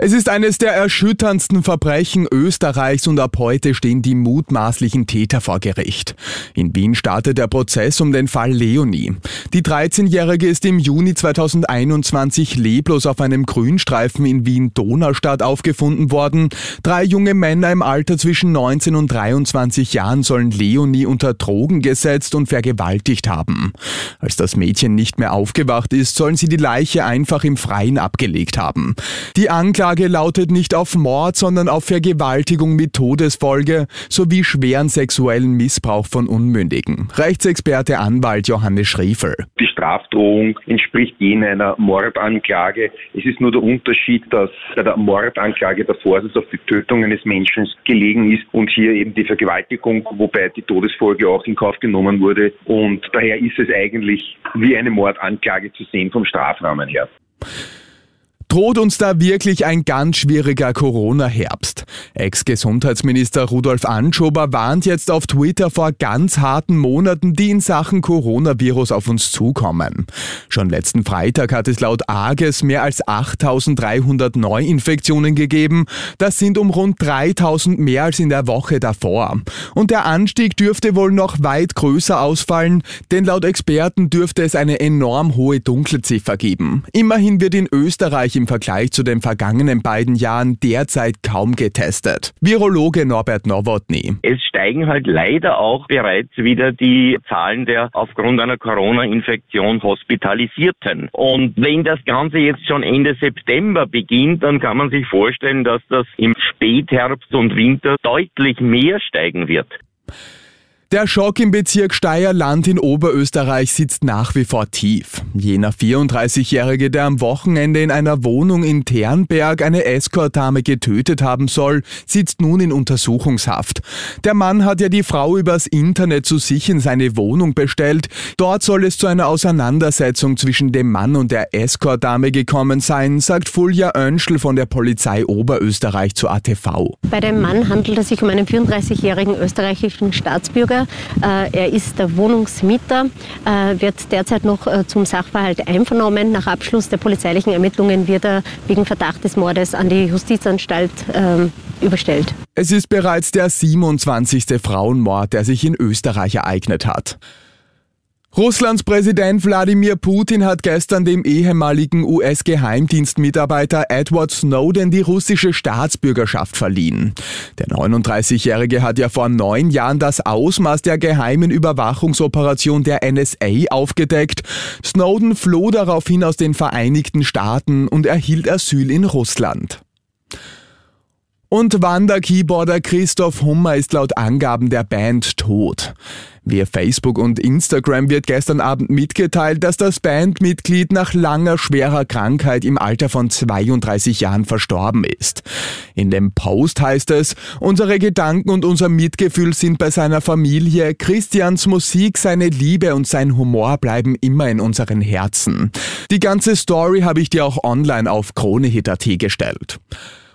Es ist eines der erschütterndsten Verbrechen Österreichs und ab heute stehen die mutmaßlichen Täter vor Gericht. In Wien startet der Prozess um den Fall Leonie. Die 13-Jährige ist im Juni 2021 leblos auf einem Grünstreifen in Wien-Donaustadt aufgefunden worden. Drei junge Männer im Alter zwischen 19 und 23 Jahren sollen Leonie unter Drogen gesetzt und vergewaltigt haben. Als das Mädchen nicht mehr aufgewacht ist, sollen sie die Leiche einfach im Freien abgelegt haben. Die Anklage Anklage lautet nicht auf Mord, sondern auf Vergewaltigung mit Todesfolge sowie schweren sexuellen Missbrauch von Unmündigen. Rechtsexperte Anwalt Johannes Schriefel. Die Strafdrohung entspricht jener einer Mordanklage. Es ist nur der Unterschied, dass bei der Mordanklage der Vorsatz auf die Tötung eines Menschen gelegen ist und hier eben die Vergewaltigung, wobei die Todesfolge auch in Kauf genommen wurde. Und daher ist es eigentlich wie eine Mordanklage zu sehen vom Strafrahmen her. Droht uns da wirklich ein ganz schwieriger Corona-Herbst? Ex-Gesundheitsminister Rudolf Anschober warnt jetzt auf Twitter vor ganz harten Monaten, die in Sachen Coronavirus auf uns zukommen. Schon letzten Freitag hat es laut AGES mehr als 8300 Neuinfektionen gegeben. Das sind um rund 3000 mehr als in der Woche davor. Und der Anstieg dürfte wohl noch weit größer ausfallen, denn laut Experten dürfte es eine enorm hohe Dunkelziffer geben. Immerhin wird in Österreich im Vergleich zu den vergangenen beiden Jahren derzeit kaum getestet. Virologe Norbert Nowotny. Es steigen halt leider auch bereits wieder die Zahlen der aufgrund einer Corona-Infektion Hospitalisierten. Und wenn das Ganze jetzt schon Ende September beginnt, dann kann man sich vorstellen, dass das im Spätherbst und Winter deutlich mehr steigen wird. Der Schock im Bezirk Steierland in Oberösterreich sitzt nach wie vor tief. Jener 34-Jährige, der am Wochenende in einer Wohnung in Ternberg eine Escort-Dame getötet haben soll, sitzt nun in Untersuchungshaft. Der Mann hat ja die Frau übers Internet zu sich in seine Wohnung bestellt. Dort soll es zu einer Auseinandersetzung zwischen dem Mann und der Escort-Dame gekommen sein, sagt Fulja Önschl von der Polizei Oberösterreich zu ATV. Bei dem Mann handelt es sich um einen 34-jährigen österreichischen Staatsbürger äh, er ist der Wohnungsmieter, äh, wird derzeit noch äh, zum Sachverhalt einvernommen. Nach Abschluss der polizeilichen Ermittlungen wird er wegen Verdacht des Mordes an die Justizanstalt ähm, überstellt. Es ist bereits der 27. Frauenmord, der sich in Österreich ereignet hat. Russlands Präsident Wladimir Putin hat gestern dem ehemaligen US-Geheimdienstmitarbeiter Edward Snowden die russische Staatsbürgerschaft verliehen. Der 39-Jährige hat ja vor neun Jahren das Ausmaß der geheimen Überwachungsoperation der NSA aufgedeckt. Snowden floh daraufhin aus den Vereinigten Staaten und erhielt Asyl in Russland. Und Wander-Keyboarder Christoph Hummer ist laut Angaben der Band tot. Via Facebook und Instagram wird gestern Abend mitgeteilt, dass das Bandmitglied nach langer schwerer Krankheit im Alter von 32 Jahren verstorben ist. In dem Post heißt es, unsere Gedanken und unser Mitgefühl sind bei seiner Familie, Christians Musik, seine Liebe und sein Humor bleiben immer in unseren Herzen. Die ganze Story habe ich dir auch online auf KroneHit.at gestellt.